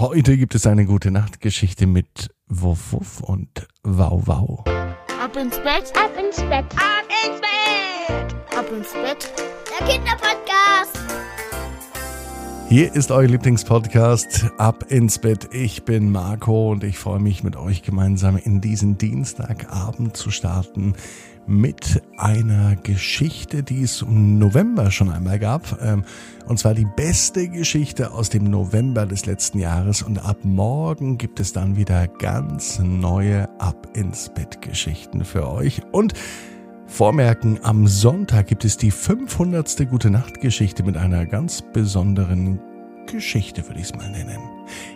Heute gibt es eine gute Nachtgeschichte mit Wuff Wuff und Wow Wow. Ab ins Bett, Ab ins Bett. ab ins Bett, ab ins Bett. Der Kinderpodcast. Hier ist euer Lieblingspodcast Ab ins Bett. Ich bin Marco und ich freue mich mit euch gemeinsam in diesen Dienstagabend zu starten mit einer Geschichte, die es im November schon einmal gab. Ähm, Und zwar die beste Geschichte aus dem November des letzten Jahres. Und ab morgen gibt es dann wieder ganz neue Ab ins Bett Geschichten für euch. Und Vormerken, am Sonntag gibt es die 500. Gute Nacht Geschichte mit einer ganz besonderen Geschichte, würde ich es mal nennen.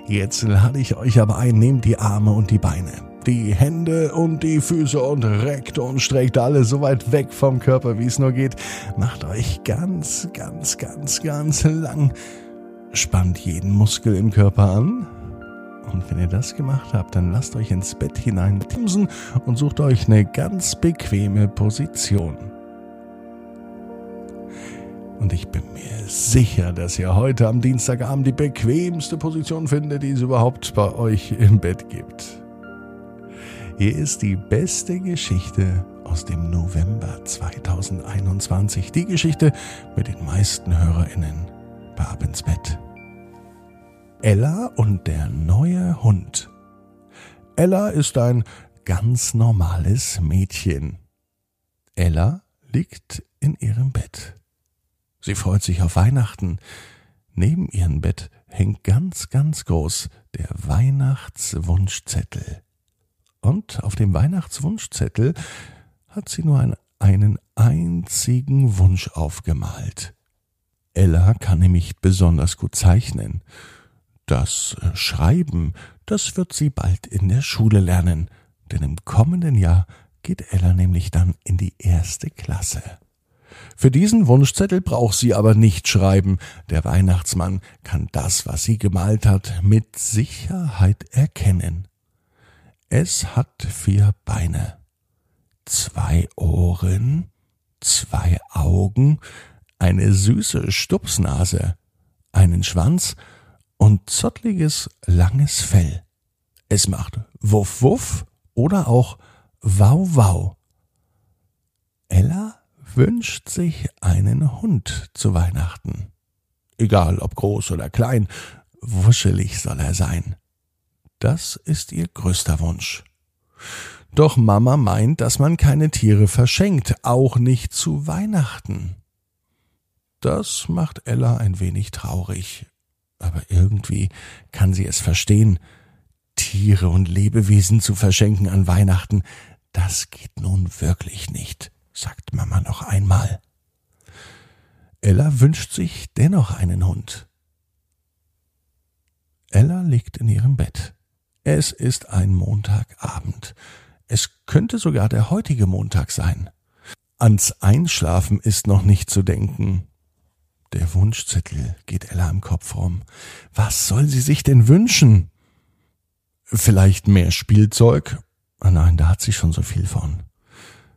Jetzt lade ich euch aber ein, nehmt die Arme und die Beine, die Hände und die Füße und reckt und streckt alle so weit weg vom Körper, wie es nur geht. Macht euch ganz, ganz, ganz, ganz lang. Spannt jeden Muskel im Körper an. Und wenn ihr das gemacht habt, dann lasst euch ins Bett hinein timsen und sucht euch eine ganz bequeme Position. Und ich bin mir sicher, dass ihr heute am Dienstagabend die bequemste Position findet, die es überhaupt bei euch im Bett gibt. Hier ist die beste Geschichte aus dem November 2021. Die Geschichte mit den meisten HörerInnen bei Ab ins Bett. Ella und der neue Hund. Ella ist ein ganz normales Mädchen. Ella liegt in ihrem Bett. Sie freut sich auf Weihnachten. Neben ihrem Bett hängt ganz, ganz groß der Weihnachtswunschzettel. Und auf dem Weihnachtswunschzettel hat sie nur einen, einen einzigen Wunsch aufgemalt. Ella kann nämlich besonders gut zeichnen. Das äh, Schreiben, das wird sie bald in der Schule lernen, denn im kommenden Jahr geht Ella nämlich dann in die erste Klasse. Für diesen Wunschzettel braucht sie aber nicht schreiben. Der Weihnachtsmann kann das, was sie gemalt hat, mit Sicherheit erkennen. Es hat vier Beine, zwei Ohren, zwei Augen, eine süße Stupsnase, einen Schwanz und zottliges, langes Fell. Es macht Wuff Wuff oder auch Wow Wow. Ella wünscht sich einen Hund zu Weihnachten. Egal ob groß oder klein, wuschelig soll er sein. Das ist ihr größter Wunsch. Doch Mama meint, dass man keine Tiere verschenkt, auch nicht zu Weihnachten. Das macht Ella ein wenig traurig, aber irgendwie kann sie es verstehen. Tiere und Lebewesen zu verschenken an Weihnachten, das geht nun wirklich nicht, sagt Mama noch einmal. Ella wünscht sich dennoch einen Hund. Ella liegt in ihrem Bett. Es ist ein Montagabend. Es könnte sogar der heutige Montag sein. Ans Einschlafen ist noch nicht zu denken. Der Wunschzettel geht Ella im Kopf rum. Was soll sie sich denn wünschen? Vielleicht mehr Spielzeug? Ah nein, da hat sie schon so viel von.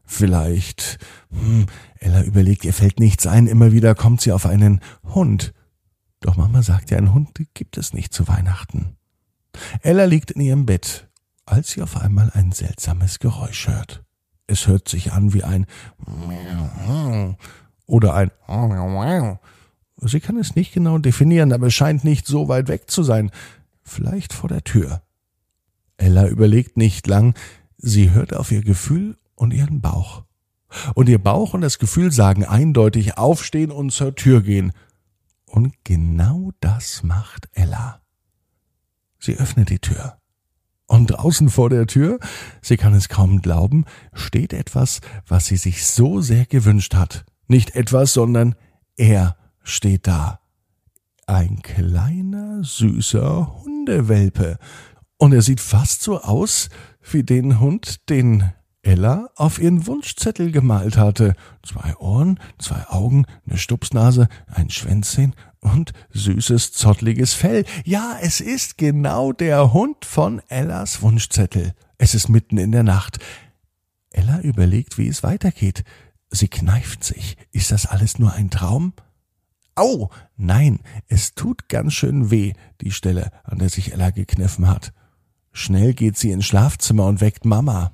Vielleicht, hm, Ella überlegt, ihr fällt nichts ein, immer wieder kommt sie auf einen Hund. Doch Mama sagt ja, einen Hund gibt es nicht zu Weihnachten. Ella liegt in ihrem Bett, als sie auf einmal ein seltsames Geräusch hört. Es hört sich an wie ein oder ein Sie kann es nicht genau definieren, aber es scheint nicht so weit weg zu sein. Vielleicht vor der Tür. Ella überlegt nicht lang, sie hört auf ihr Gefühl und ihren Bauch. Und ihr Bauch und das Gefühl sagen eindeutig aufstehen und zur Tür gehen. Und genau das macht Ella. Sie öffnet die Tür. Und draußen vor der Tür, sie kann es kaum glauben, steht etwas, was sie sich so sehr gewünscht hat. Nicht etwas, sondern er steht da. Ein kleiner, süßer Hundewelpe. Und er sieht fast so aus wie den Hund, den Ella auf ihren Wunschzettel gemalt hatte. Zwei Ohren, zwei Augen, eine Stupsnase, ein Schwänzchen und süßes, zottliges Fell. Ja, es ist genau der Hund von Ellas Wunschzettel. Es ist mitten in der Nacht. Ella überlegt, wie es weitergeht. Sie kneift sich. Ist das alles nur ein Traum? Au! Nein, es tut ganz schön weh, die Stelle, an der sich Ella gekniffen hat. Schnell geht sie ins Schlafzimmer und weckt Mama.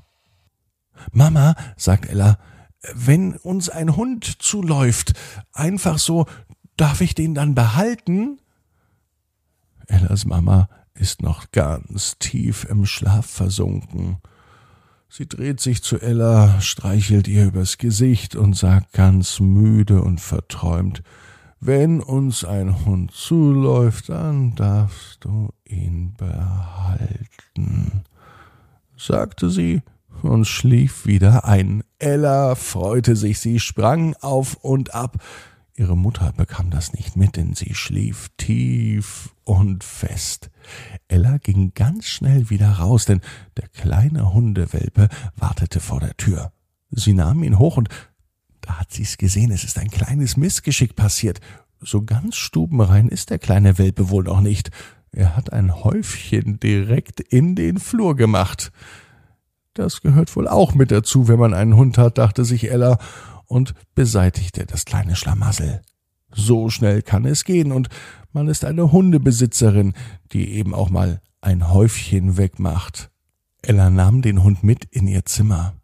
Mama, sagt Ella, wenn uns ein Hund zuläuft, einfach so, darf ich den dann behalten? Ellas Mama ist noch ganz tief im Schlaf versunken. Sie dreht sich zu Ella, streichelt ihr übers Gesicht und sagt ganz müde und verträumt, wenn uns ein Hund zuläuft, dann darfst du ihn behalten, sagte sie und schlief wieder ein. Ella freute sich, sie sprang auf und ab. Ihre Mutter bekam das nicht mit, denn sie schlief tief und fest. Ella ging ganz schnell wieder raus, denn der kleine Hundewelpe wartete vor der Tür. Sie nahm ihn hoch und da hat sie's gesehen, es ist ein kleines Missgeschick passiert. So ganz stubenrein ist der kleine Welpe wohl noch nicht. Er hat ein Häufchen direkt in den Flur gemacht. Das gehört wohl auch mit dazu, wenn man einen Hund hat, dachte sich Ella und beseitigte das kleine Schlamassel. So schnell kann es gehen und man ist eine Hundebesitzerin, die eben auch mal ein Häufchen wegmacht. Ella nahm den Hund mit in ihr Zimmer.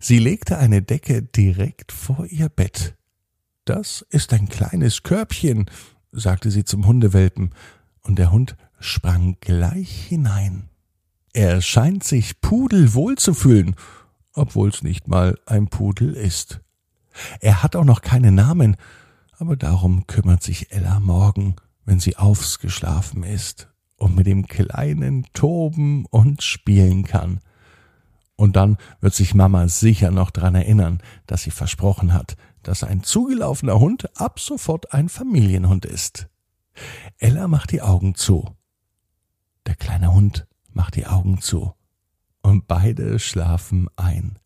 Sie legte eine Decke direkt vor ihr Bett. Das ist ein kleines Körbchen, sagte sie zum Hundewelpen, und der Hund sprang gleich hinein. Er scheint sich pudelwohl zu fühlen, obwohl's nicht mal ein Pudel ist. Er hat auch noch keinen Namen, aber darum kümmert sich Ella morgen, wenn sie aufgeschlafen ist und mit dem Kleinen toben und spielen kann. Und dann wird sich Mama sicher noch dran erinnern, dass sie versprochen hat, dass ein zugelaufener Hund ab sofort ein Familienhund ist. Ella macht die Augen zu. Der kleine Hund macht die Augen zu. Und beide schlafen ein.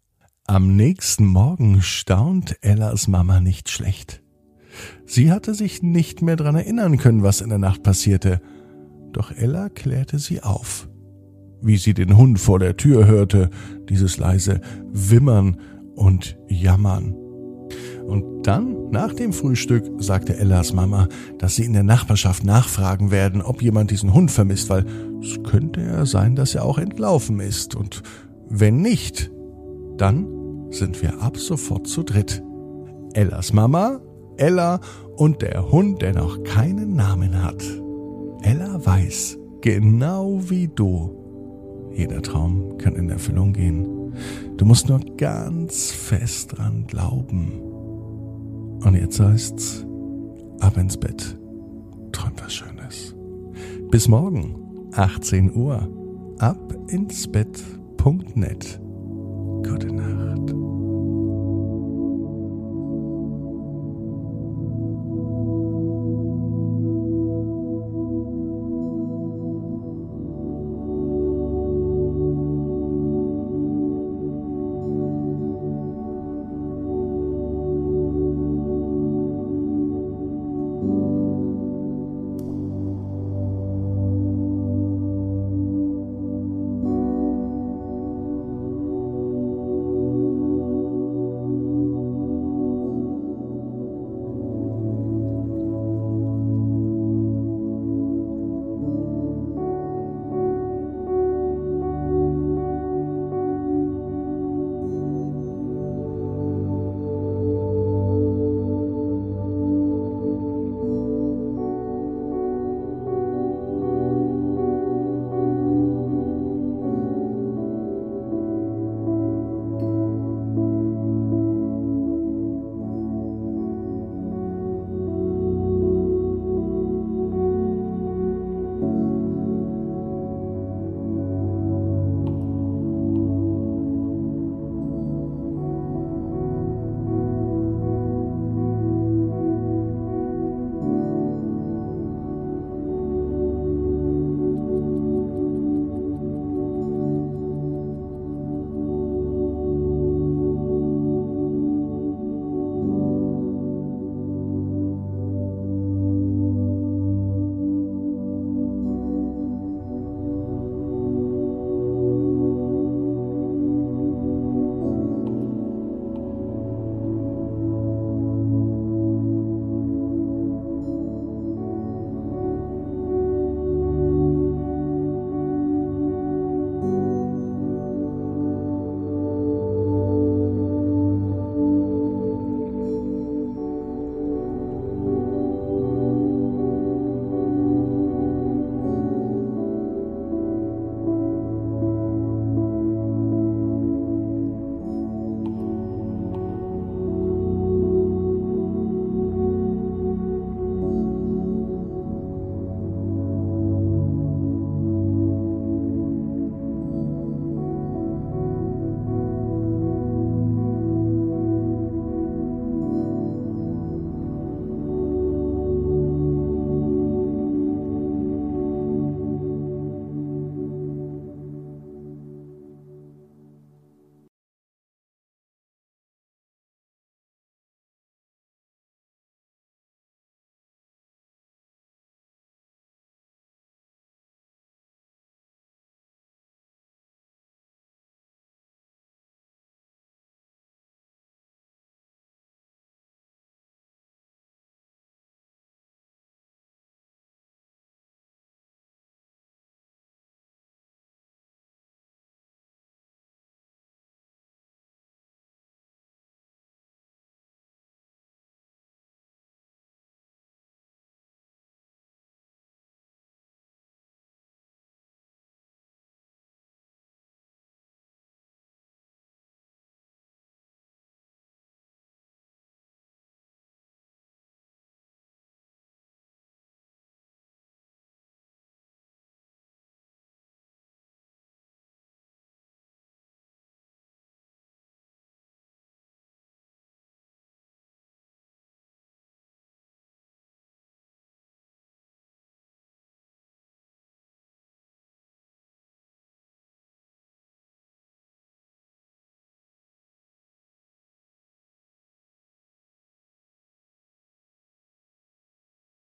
Am nächsten Morgen staunt Ellas Mama nicht schlecht. Sie hatte sich nicht mehr dran erinnern können, was in der Nacht passierte. Doch Ella klärte sie auf wie sie den Hund vor der Tür hörte, dieses leise Wimmern und Jammern. Und dann, nach dem Frühstück, sagte Ellas Mama, dass sie in der Nachbarschaft nachfragen werden, ob jemand diesen Hund vermisst, weil es könnte ja sein, dass er auch entlaufen ist. Und wenn nicht, dann sind wir ab sofort zu dritt. Ellas Mama, Ella und der Hund, der noch keinen Namen hat. Ella weiß, genau wie du, jeder Traum kann in Erfüllung gehen. Du musst nur ganz fest dran glauben. Und jetzt heißt's, ab ins Bett. Träum was Schönes. Bis morgen, 18 Uhr. Ab ins Bett.net. Gute Nacht.